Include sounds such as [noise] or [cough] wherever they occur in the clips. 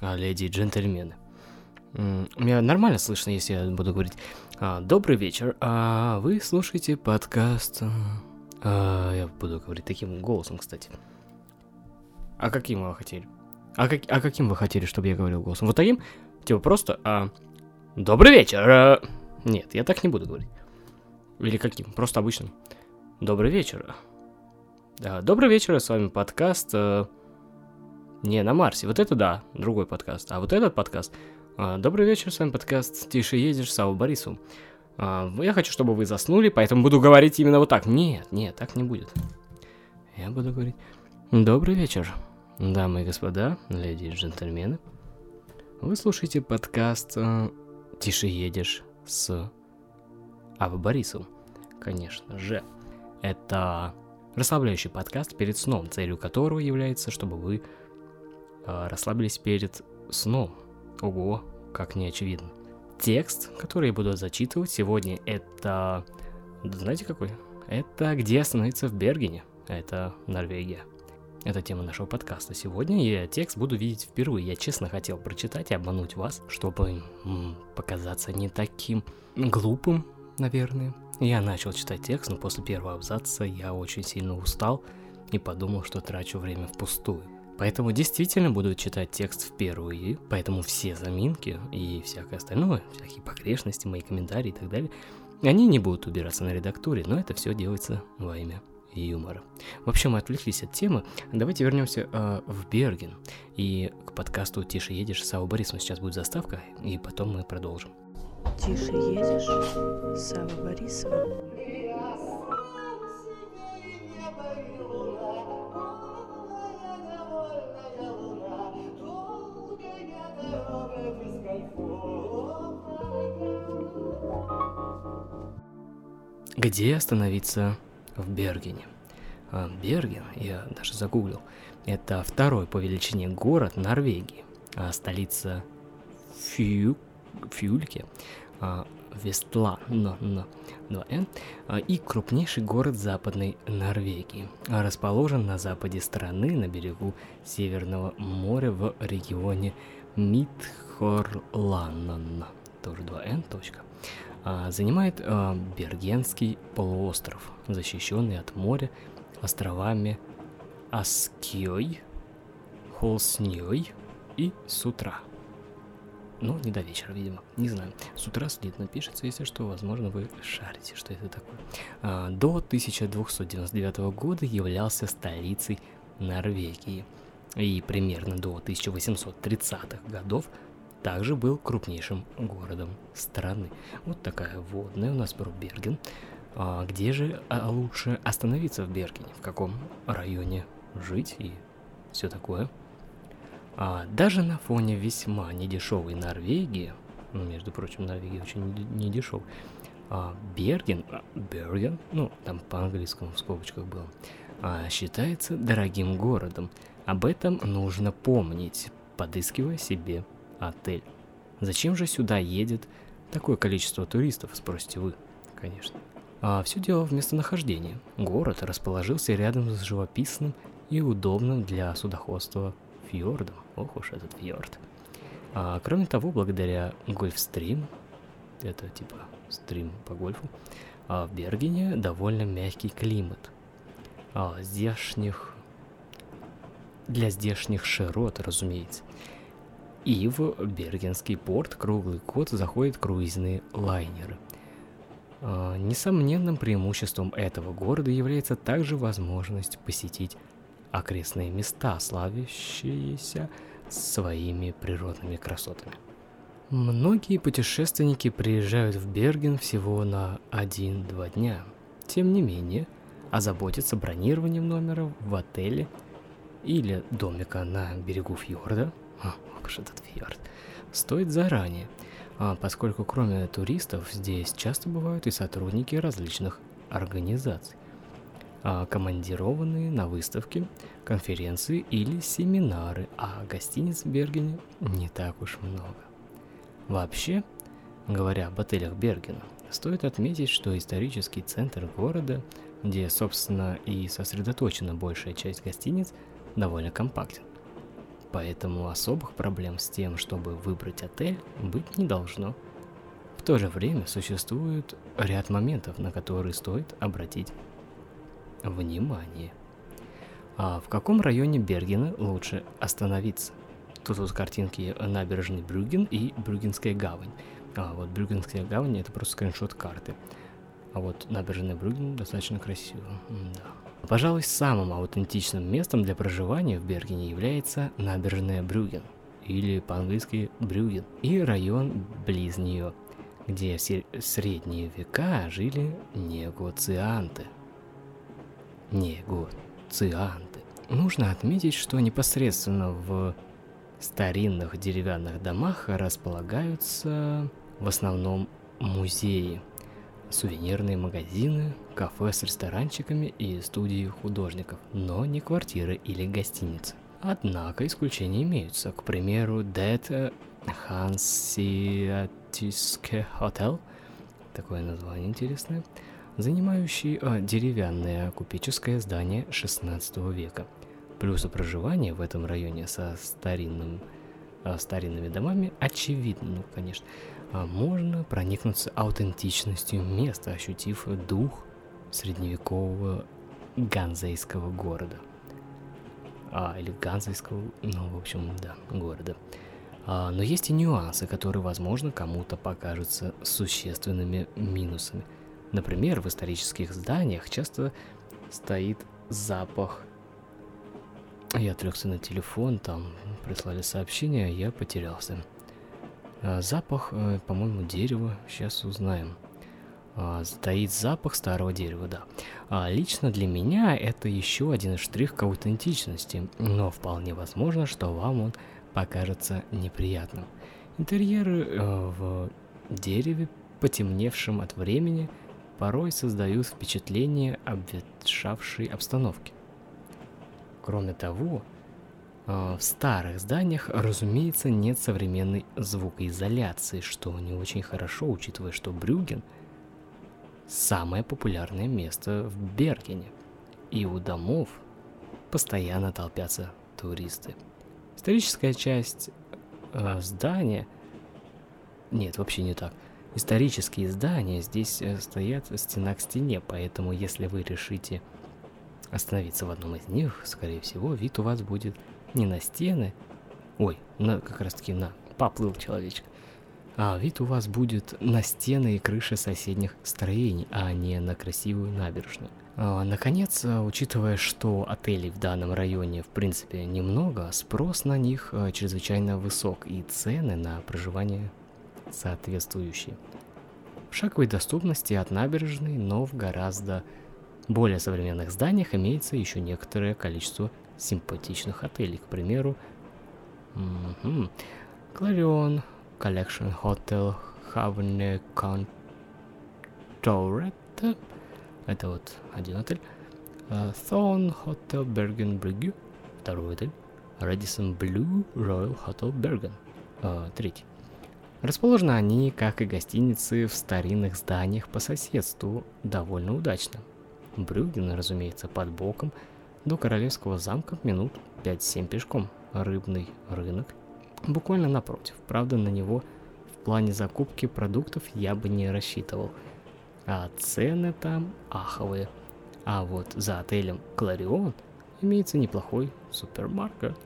а, леди и джентльмены. Меня нормально слышно, если я буду говорить а, «Добрый вечер, а вы слушаете подкаст...» а, Я буду говорить таким голосом, кстати. А каким вы хотели? А, как, а каким вы хотели, чтобы я говорил голосом? Вот таким? Типа просто а, «Добрый вечер!» Нет, я так не буду говорить. Или каким? Просто обычным. «Добрый вечер!» да, Добрый вечер, с вами подкаст... А... Не, на Марсе. Вот это да, другой подкаст. А вот этот подкаст а, добрый вечер, с вами подкаст «Тише едешь» Сау Борису. А, я хочу, чтобы вы заснули, поэтому буду говорить именно вот так. Нет, нет, так не будет. Я буду говорить «Добрый вечер, дамы и господа, леди и джентльмены». Вы слушаете подкаст а, «Тише едешь» с Ава Борисом. Конечно же, это расслабляющий подкаст перед сном, целью которого является, чтобы вы расслабились перед сном. Ого, как не очевидно. Текст, который я буду зачитывать сегодня, это... Знаете какой? Это «Где остановиться в Бергене». Это Норвегия. Это тема нашего подкаста сегодня, и текст буду видеть впервые. Я честно хотел прочитать и обмануть вас, чтобы м, показаться не таким глупым, наверное. Я начал читать текст, но после первого абзаца я очень сильно устал и подумал, что трачу время впустую. Поэтому действительно буду читать текст впервые, поэтому все заминки и всякое остальное, всякие погрешности, мои комментарии и так далее, они не будут убираться на редактуре, но это все делается во имя юмора. В общем, мы отвлеклись от темы. Давайте вернемся э, в Берген. И к подкасту «Тише едешь» Сау Борисовна сейчас будет заставка, и потом мы продолжим. Тише едешь, Сава Борисова. Где остановиться в Бергене? А, Берген, я даже загуглил, это второй по величине город Норвегии, а столица Фью... Фюльке, а, Вестла, но, но, но, Н, а, и крупнейший город Западной Норвегии. Расположен на западе страны, на берегу Северного моря в регионе Митхорланнон. Тоже 2Н, точка. А, занимает а, Бергенский полуостров, защищенный от моря островами Аскьой, Холсней и Сутра. Ну, не до вечера, видимо. Не знаю. С утра слитно пишется, если что, возможно, вы шарите, что это такое. А, до 1299 года являлся столицей Норвегии. И примерно до 1830-х годов – также был крупнейшим городом страны. Вот такая водная у нас про Берген. А где же а, лучше остановиться в Бергене? В каком районе жить и все такое? А даже на фоне весьма недешевой Норвегии, ну, между прочим, Норвегия очень недешев, а Берген, а, Берген, ну, там по-английскому в скобочках было, а, считается дорогим городом. Об этом нужно помнить, подыскивая себе отель. Зачем же сюда едет такое количество туристов, спросите вы, конечно. А все дело в местонахождении. Город расположился рядом с живописным и удобным для судоходства фьордом. Ох уж этот фьорд. А, кроме того, благодаря гольфстрим, это типа стрим по гольфу, а в Бергене довольно мягкий климат. А здешних... Для здешних широт, разумеется. И в Бергенский порт круглый год заходят круизные лайнеры. А, несомненным преимуществом этого города является также возможность посетить окрестные места, славящиеся своими природными красотами. Многие путешественники приезжают в Берген всего на 1-2 дня. Тем не менее, озаботиться бронированием номера в отеле или домика на берегу фьорда – уж этот фьорд, стоит заранее, а поскольку кроме туристов здесь часто бывают и сотрудники различных организаций, а командированные на выставки, конференции или семинары, а гостиниц в Бергене не так уж много. Вообще, говоря об отелях Бергена, стоит отметить, что исторический центр города, где, собственно, и сосредоточена большая часть гостиниц, довольно компактен. Поэтому особых проблем с тем, чтобы выбрать отель, быть не должно. В то же время существует ряд моментов, на которые стоит обратить внимание. А в каком районе Бергена лучше остановиться? Тут вот картинки набережной Брюген и Брюгенская гавань. А вот Брюгенская гавань это просто скриншот карты. А вот набережная Брюген достаточно красиво. Да. Пожалуй, самым аутентичным местом для проживания в Бергене является набережная Брюген, или по-английски Брюген, и район близ нее, где в средние века жили негоцианты. Негоцианты. Нужно отметить, что непосредственно в старинных деревянных домах располагаются в основном музеи, сувенирные магазины, кафе с ресторанчиками и студии художников, но не квартиры или гостиницы. Однако исключения имеются. К примеру, Dead Hanseatische Hotel, такое название интересное, занимающий а, деревянное купеческое здание 16 века. Плюсы проживания в этом районе со старинным, а, старинными домами очевидно, ну, конечно. А можно проникнуться аутентичностью места, ощутив дух средневекового ганзейского города. А, или ганзейского, ну, в общем, да, города. А, но есть и нюансы, которые, возможно, кому-то покажутся существенными минусами. Например, в исторических зданиях часто стоит запах я отвлекся на телефон, там прислали сообщение, я потерялся. А, запах, э, по-моему, дерева, сейчас узнаем. А, стоит запах старого дерева, да. А лично для меня это еще один штрих к аутентичности, но вполне возможно, что вам он покажется неприятным. Интерьеры э, в дереве, потемневшем от времени, порой создают впечатление обветшавшей обстановки. Кроме того, в старых зданиях, разумеется, нет современной звукоизоляции, что не очень хорошо, учитывая, что Брюген – самое популярное место в Бергене, и у домов постоянно толпятся туристы. Историческая часть э, здания... Нет, вообще не так. Исторические здания здесь э, стоят стена к стене, поэтому если вы решите остановиться в одном из них, скорее всего, вид у вас будет не на стены, ой, на, как раз таки на, поплыл человечек, а вид у вас будет на стены и крыши соседних строений, а не на красивую набережную. А, наконец, учитывая, что отелей в данном районе в принципе немного, спрос на них а, чрезвычайно высок и цены на проживание соответствующие. В шаговой доступности от набережной, но в гораздо более современных зданиях имеется еще некоторое количество симпатичных отелей. К примеру, Clarion Collection Hotel Havne Contoret. Это вот один отель. Uh, Thorn Hotel Bergen Brygge. Второй отель. Radisson Blue Royal Hotel Bergen. Uh, третий. Расположены они, как и гостиницы, в старинных зданиях по соседству довольно удачно. Брюген, разумеется, под боком, до Королевского замка минут 5-7 пешком. Рыбный рынок буквально напротив. Правда, на него в плане закупки продуктов я бы не рассчитывал. А цены там аховые. А вот за отелем Кларион имеется неплохой супермаркет.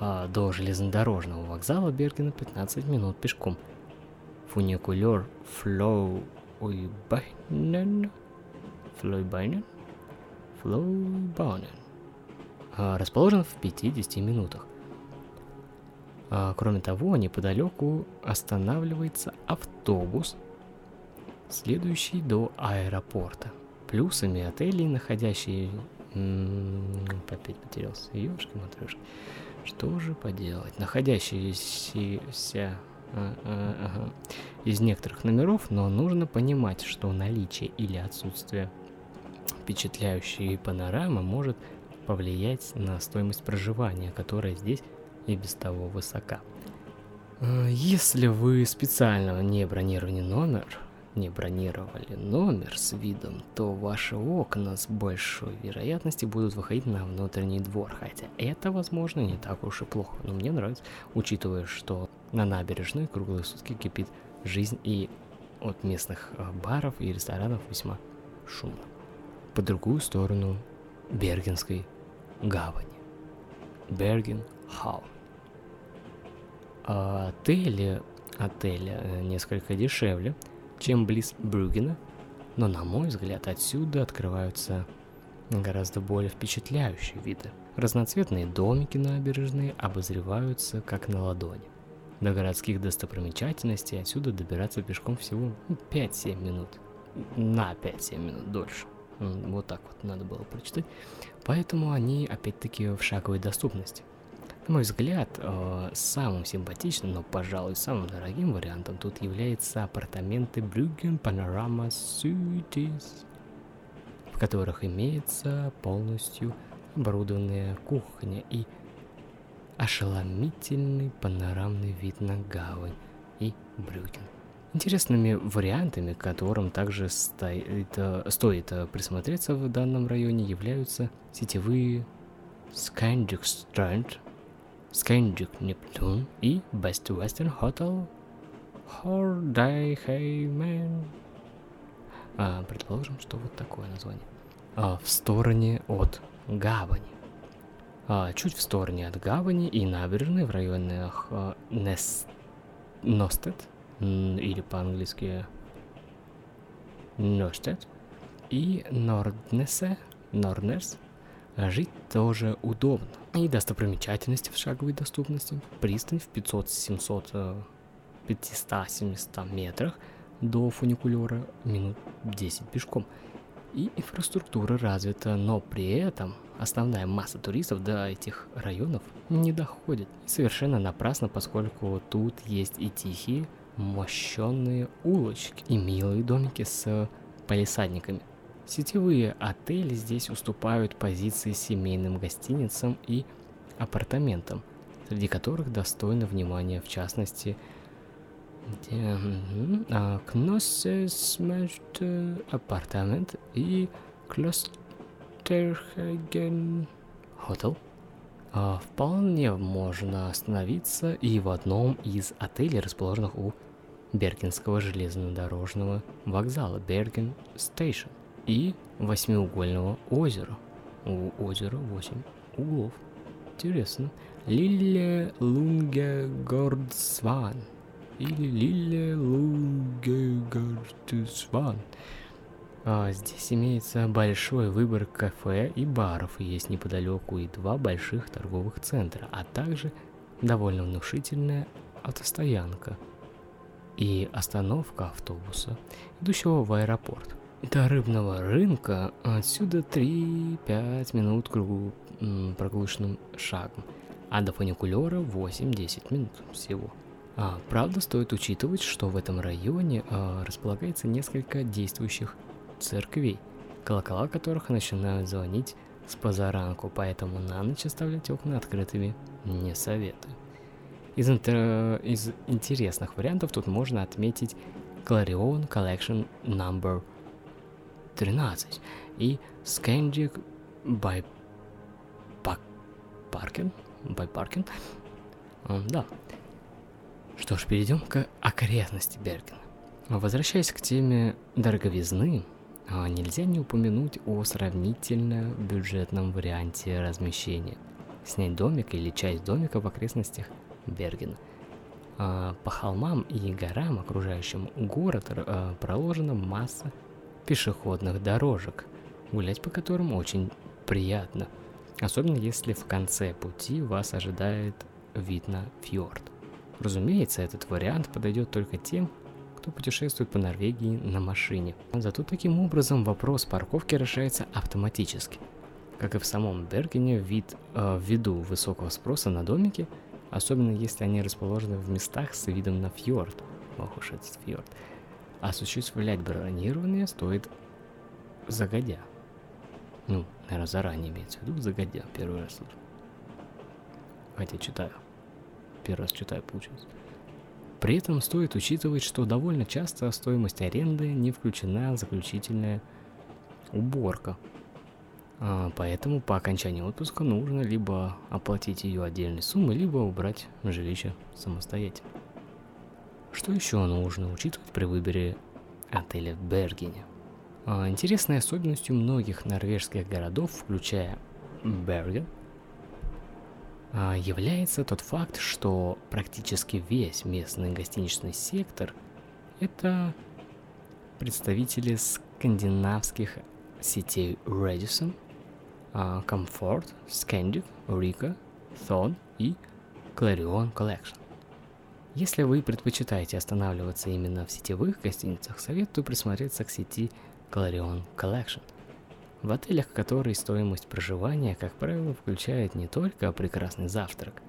А до железнодорожного вокзала Бергена 15 минут пешком. Фуникулер Флоу Флойбайнен? Флойбайнен. А, расположен в 50 минутах. А, кроме того, неподалеку останавливается автобус, следующий до аэропорта. Плюсами отелей, находящие... Опять потерялся. Ёшки матрешки. Что же поделать? Находящиеся а, а, из некоторых номеров, но нужно понимать, что наличие или отсутствие впечатляющей панорамы может повлиять на стоимость проживания, которая здесь и без того высока. Э, если вы специально не бронировали номер, не бронировали номер с видом, то ваши окна с большой вероятностью будут выходить на внутренний двор, хотя это, возможно, не так уж и плохо, но мне нравится, учитывая, что на набережной круглые сутки кипит жизнь и от местных э, баров и ресторанов весьма шумно. По другую сторону Бергенской гавани. Берген Хаун. А отели, э, несколько дешевле, чем близ Брюгена, но, на мой взгляд, отсюда открываются гораздо более впечатляющие виды. Разноцветные домики набережные обозреваются как на ладони. До городских достопримечательностей отсюда добираться пешком всего 5-7 минут. На 5-7 минут дольше. Вот так вот надо было прочитать. Поэтому они опять-таки в шаговой доступности. На мой взгляд, э, самым симпатичным, но, пожалуй, самым дорогим вариантом тут является апартаменты Bruggen Panorama Suites, в которых имеется полностью оборудованная кухня и ошеломительный панорамный вид на гавань и Брюген. Интересными вариантами, которым также стоит, э, стоит э, присмотреться в данном районе, являются сетевые Scandic Strand, Scandic Neptune и Best Western Hotel Hordayheimen. А, предположим, что вот такое название. А, в стороне от гавани. А, чуть в стороне от гавани и набережной в районах а, Нест... Ностед, или по-английски Ностед, и Норднесе, Норнерс, жить тоже удобно. И достопримечательности в шаговой доступности. Пристань в 500-700 500-700 метрах до фуникулера минут 10 пешком. И инфраструктура развита, но при этом основная масса туристов до этих районов не доходит. Совершенно напрасно, поскольку тут есть и тихие, мощенные улочки и милые домики с палисадниками. Сетевые отели здесь уступают позиции семейным гостиницам и апартаментам, среди которых достойно внимания в частности Кноссесмерт апартамент и Клостерхаген Хотел. А, вполне можно остановиться и в одном из отелей, расположенных у Бергенского железнодорожного вокзала Берген Стейшн и восьмиугольного озера. У озера 8 углов. Интересно. Лиле Лунге Гордсван. Или Лиле Лунге Гордсван. А, здесь имеется большой выбор кафе и баров, есть неподалеку и два больших торговых центра, а также довольно внушительная автостоянка и остановка автобуса, идущего в аэропорт. До рыбного рынка отсюда 3-5 минут кругу прогулочным шагом, а до фуникулера 8-10 минут всего. А, правда, стоит учитывать, что в этом районе а, располагается несколько действующих церквей, колокола которых начинают звонить с позаранку, поэтому на ночь оставлять окна открытыми не советую. Из, интер... из интересных вариантов тут можно отметить Clarion Collection Number 13 и Scandic by Parkin. By Parkin. Да. Что ж, перейдем к окрестности Бергена. Возвращаясь к теме дороговизны, а, нельзя не упомянуть о сравнительно бюджетном варианте размещения. Снять домик или часть домика в окрестностях Бергена. А, по холмам и горам, окружающим город, а, проложена масса пешеходных дорожек, гулять по которым очень приятно, особенно если в конце пути вас ожидает вид на фьорд. Разумеется, этот вариант подойдет только тем, кто путешествует по Норвегии на машине. Зато таким образом вопрос парковки решается автоматически. Как и в самом Бергене, вид, э, ввиду высокого спроса на домики, особенно если они расположены в местах с видом на фьорд, ох уж этот фьорд, осуществлять бронирование стоит загодя. Ну, наверное, заранее имеется в виду, загодя, первый раз слышу. Хотя читаю. Первый раз читаю, получается. При этом стоит учитывать, что довольно часто стоимость аренды не включена в заключительная уборка. А, поэтому по окончании отпуска нужно либо оплатить ее отдельной суммой, либо убрать жилище самостоятельно. Что еще нужно учитывать при выборе отеля в Бергене? А, интересной особенностью многих норвежских городов, включая Берген, является тот факт, что практически весь местный гостиничный сектор – это представители скандинавских сетей Radisson, а, Comfort, Scandic, Rica, Thon и Clarion Collection. Если вы предпочитаете останавливаться именно в сетевых гостиницах, советую присмотреться к сети Clarion Collection – в отелях, которые стоимость проживания, как правило, включает не только прекрасный завтрак,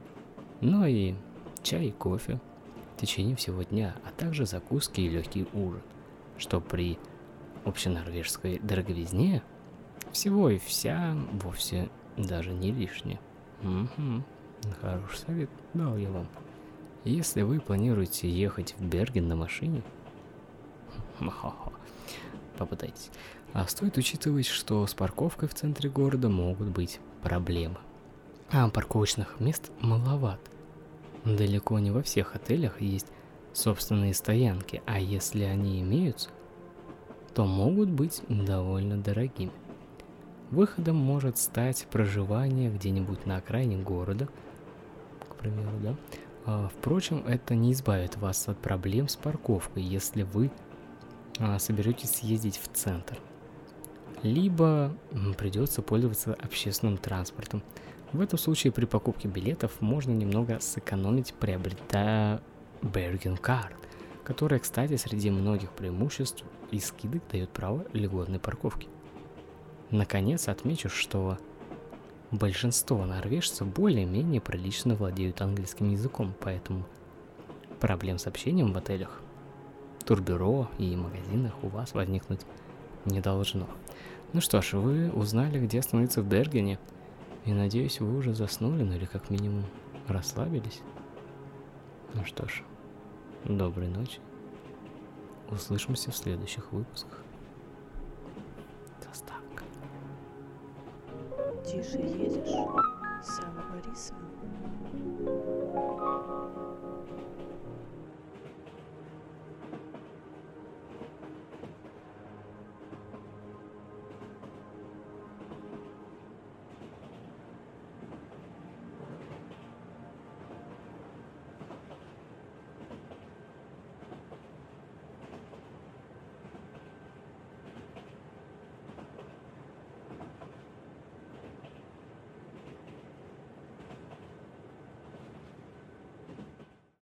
но и чай и кофе в течение всего дня, а также закуски и легкий ужин, что при общенорвежской дороговизне всего и вся вовсе даже не лишнее. Угу, хороший совет дал я вам. Если вы планируете ехать в Берген на машине, [laughs] попытайтесь. А стоит учитывать, что с парковкой в центре города могут быть проблемы. А парковочных мест маловат. Далеко не во всех отелях есть собственные стоянки, а если они имеются, то могут быть довольно дорогими. Выходом может стать проживание где-нибудь на окраине города, к примеру, да. А, впрочем, это не избавит вас от проблем с парковкой, если вы а, соберетесь съездить в центр либо придется пользоваться общественным транспортом. В этом случае при покупке билетов можно немного сэкономить, приобретая Bergen Card, которая, кстати, среди многих преимуществ и скидок дает право льготной парковки. Наконец, отмечу, что большинство норвежцев более-менее прилично владеют английским языком, поэтому проблем с общением в отелях, турбюро и магазинах у вас возникнуть не должно. Ну что ж, вы узнали, где остановиться в Бергене. И надеюсь, вы уже заснули, ну или как минимум расслабились. Ну что ж, доброй ночи. Услышимся в следующих выпусках. Доставка. Тише едешь, Сава Борисовна.